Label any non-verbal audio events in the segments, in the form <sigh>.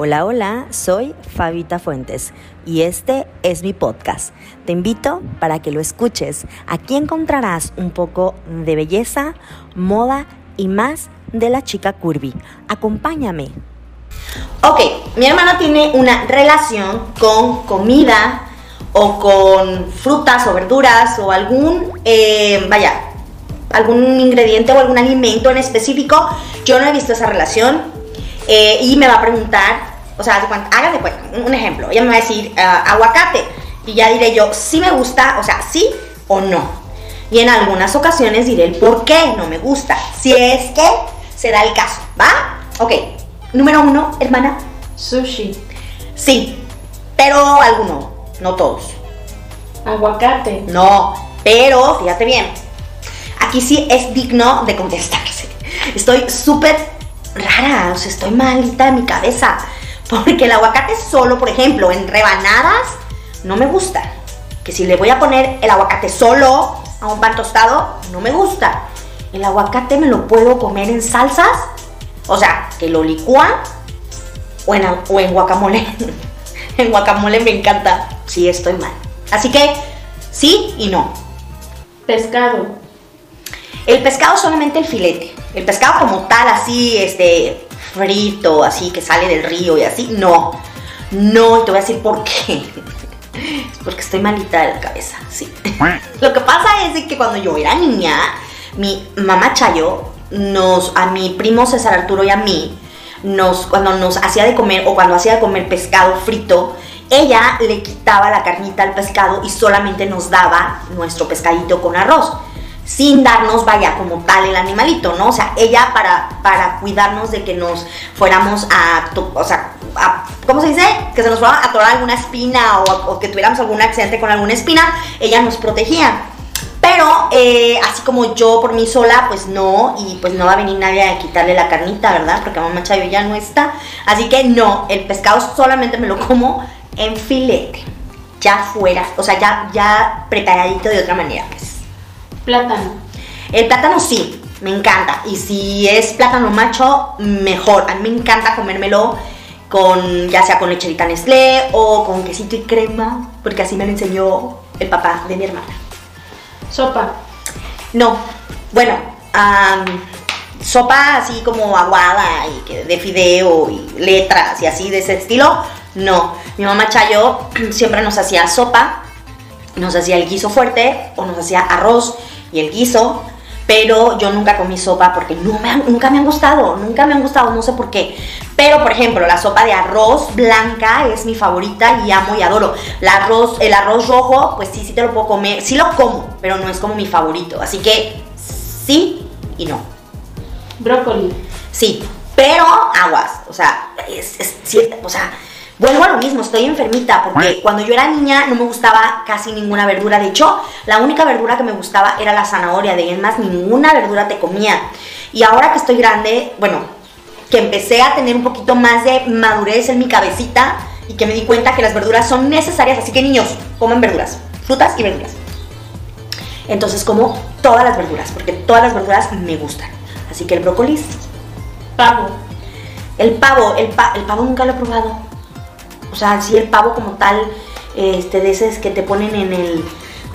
Hola, hola, soy Fabita Fuentes y este es mi podcast. Te invito para que lo escuches. Aquí encontrarás un poco de belleza, moda y más de la chica curvy. Acompáñame. Ok, mi hermana tiene una relación con comida o con frutas o verduras o algún, eh, vaya, algún ingrediente o algún alimento en específico. Yo no he visto esa relación eh, y me va a preguntar, o sea, hágase cuenta, un ejemplo, ella me va a decir ah, aguacate y ya diré yo si me gusta, o sea, sí o no. Y en algunas ocasiones diré el por qué no me gusta, si es que se da el caso, ¿va? Ok, número uno, hermana. Sushi. Sí, pero alguno, no todos. Aguacate. No, pero fíjate bien, aquí sí es digno de contestarse. <laughs> Estoy súper rara, o sea, estoy malita en mi cabeza. Porque el aguacate solo, por ejemplo, en rebanadas, no me gusta. Que si le voy a poner el aguacate solo a un pan tostado, no me gusta. El aguacate me lo puedo comer en salsas, o sea, que lo licúan o en, o en guacamole. <laughs> en guacamole me encanta. Sí, estoy mal. Así que sí y no. Pescado. El pescado solamente el filete. El pescado como tal, así, este, frito, así, que sale del río y así, no. No, y te voy a decir por qué. Es <laughs> porque estoy malita de la cabeza, sí. <laughs> Lo que pasa es que cuando yo era niña, mi mamá Chayo nos, a mi primo César Arturo y a mí, nos, cuando nos hacía de comer o cuando hacía de comer pescado frito, ella le quitaba la carnita al pescado y solamente nos daba nuestro pescadito con arroz sin darnos, vaya, como tal el animalito, ¿no? O sea, ella para, para cuidarnos de que nos fuéramos a, o sea, ¿cómo se dice? Que se nos fuera a atorar alguna espina o, que tuviéramos algún accidente con alguna espina, ella nos protegía. Pero eh, así como yo por mí sola, pues no, y pues no va a venir nadie a quitarle la carnita, ¿verdad? Porque mamá Chayo ya no está. Así que no, el pescado solamente me lo como en filete, ya fuera, o sea, ya, ya preparadito de otra manera. Plátano. El plátano sí, me encanta. Y si es plátano macho, mejor. A mí me encanta comérmelo con, ya sea con lecherita Nestlé o con quesito y crema, porque así me lo enseñó el papá de mi hermana. Sopa. No, bueno, sopa así como aguada y de fideo y letras y así de ese estilo, no. Mi mamá Chayo <clears throat> siempre nos hacía sopa, nos hacía el guiso fuerte o nos hacía arroz y el guiso, pero yo nunca comí sopa porque no me nunca me han gustado, nunca me han gustado, no sé por qué. Pero, por ejemplo, la sopa de arroz blanca es mi favorita y amo y adoro. El arroz, el arroz rojo, pues sí, sí te lo puedo comer, sí lo como, pero no es como mi favorito. Así que sí y no. Brócoli. Sí, pero aguas, o sea, es, es, o sea, Vuelvo a lo mismo, estoy enfermita porque cuando yo era niña no me gustaba casi ninguna verdura. De hecho, la única verdura que me gustaba era la zanahoria. De ahí más, ninguna verdura te comía. Y ahora que estoy grande, bueno, que empecé a tener un poquito más de madurez en mi cabecita y que me di cuenta que las verduras son necesarias. Así que niños, comen verduras, frutas y verduras. Entonces como todas las verduras, porque todas las verduras me gustan. Así que el brócoli. Pavo. El pavo, el, el pavo nunca lo he probado. O sea, si el pavo como tal, este, de esos que te ponen en el.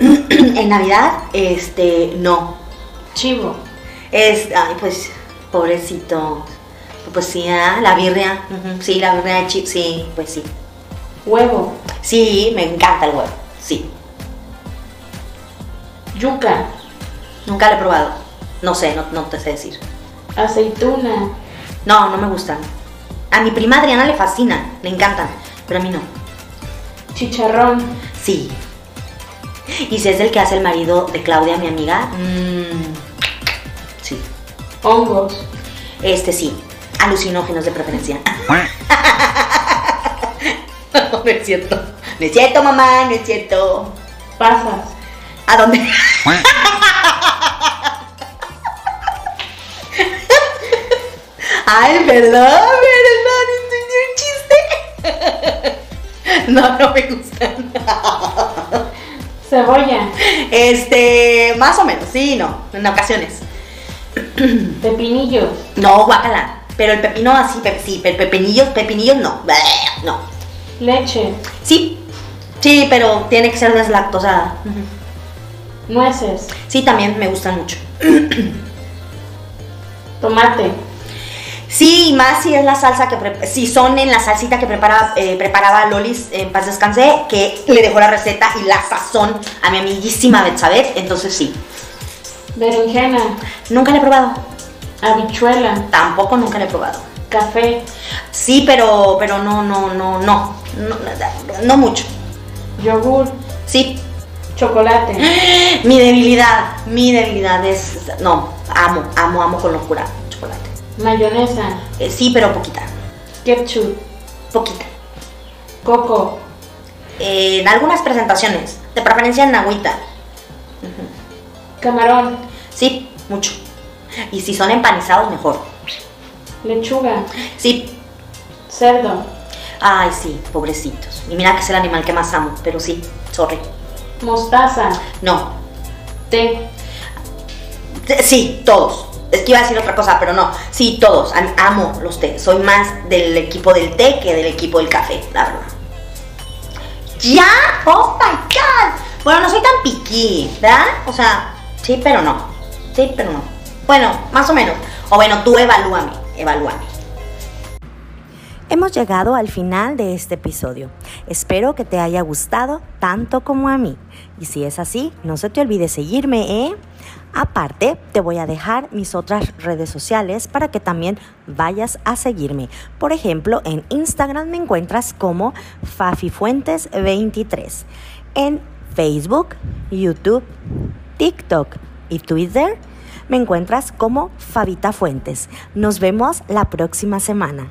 <clears throat> en Navidad, este, no. Chivo. Es, ay, pues, pobrecito. Pues sí, ¿ah? la birria. Sí, la birria de chivo, sí, pues sí. Huevo. Sí, me encanta el huevo, sí. Yuca. Nunca lo he probado. No sé, no, no te sé decir. Aceituna. No, no me gustan. A mi prima Adriana le fascinan, le encantan pero a mí no. Chicharrón. Sí. Y si es el que hace el marido de Claudia, mi amiga, mmm, sí. Hongos. Este sí. Alucinógenos de preferencia. <laughs> no, no es cierto. No es cierto, mamá, no es cierto. Pasas. ¿A dónde? <laughs> Ay, perdón, perdón, <laughs> no, no me gustan. Cebolla. Este, más o menos, sí, no, en ocasiones. <clears throat> Pepinillos. No, guácala. Pero el pepino así, pe- sí, pero pepinillos, pepinillos no. No. Leche. Sí, sí, pero tiene que ser deslactosada. Nueces. Sí, también me gustan mucho. <clears throat> Tomate. Sí, y más si es la salsa que si son en la salsita que prepara, eh, preparaba Lolis en paz descansé, que le dejó la receta y la sazón a mi amiguísima Betsabeth, entonces sí. Berenjena. Nunca la he probado. Habichuela. Tampoco nunca la he probado. Café. Sí, pero pero no no no no no, no mucho. Yogur. Sí. Chocolate. <gasps> Mi debilidad, mi debilidad es no, amo, amo, amo con locura chocolate. Mayonesa. Eh, sí, pero poquita, Ketchup. poquita. Coco. Eh, en algunas presentaciones, de preferencia en agüita. Camarón. Sí, mucho. Y si son empanizados, mejor. Lechuga. Sí. Cerdo. Ay, sí, pobrecitos. Y mira que es el animal que más amo, pero sí, sorry. Mostaza. No. Té. T- Sí, todos. Es que iba a decir otra cosa, pero no. Sí, todos. Am- Amo los té. Soy más del equipo del té que del equipo del café, la verdad. ¡Ya! ¡Oh my god! Bueno, no soy tan piqui, ¿verdad? O sea, sí, pero no. Sí, pero no. Bueno, más o menos. O bueno, tú evalúame, evalúame. Hemos llegado al final de este episodio. Espero que te haya gustado tanto como a mí. Y si es así, no se te olvide seguirme, ¿eh? Aparte, te voy a dejar mis otras redes sociales para que también vayas a seguirme. Por ejemplo, en Instagram me encuentras como FafiFuentes23. En Facebook, YouTube, TikTok y Twitter me encuentras como Fabita Fuentes. Nos vemos la próxima semana.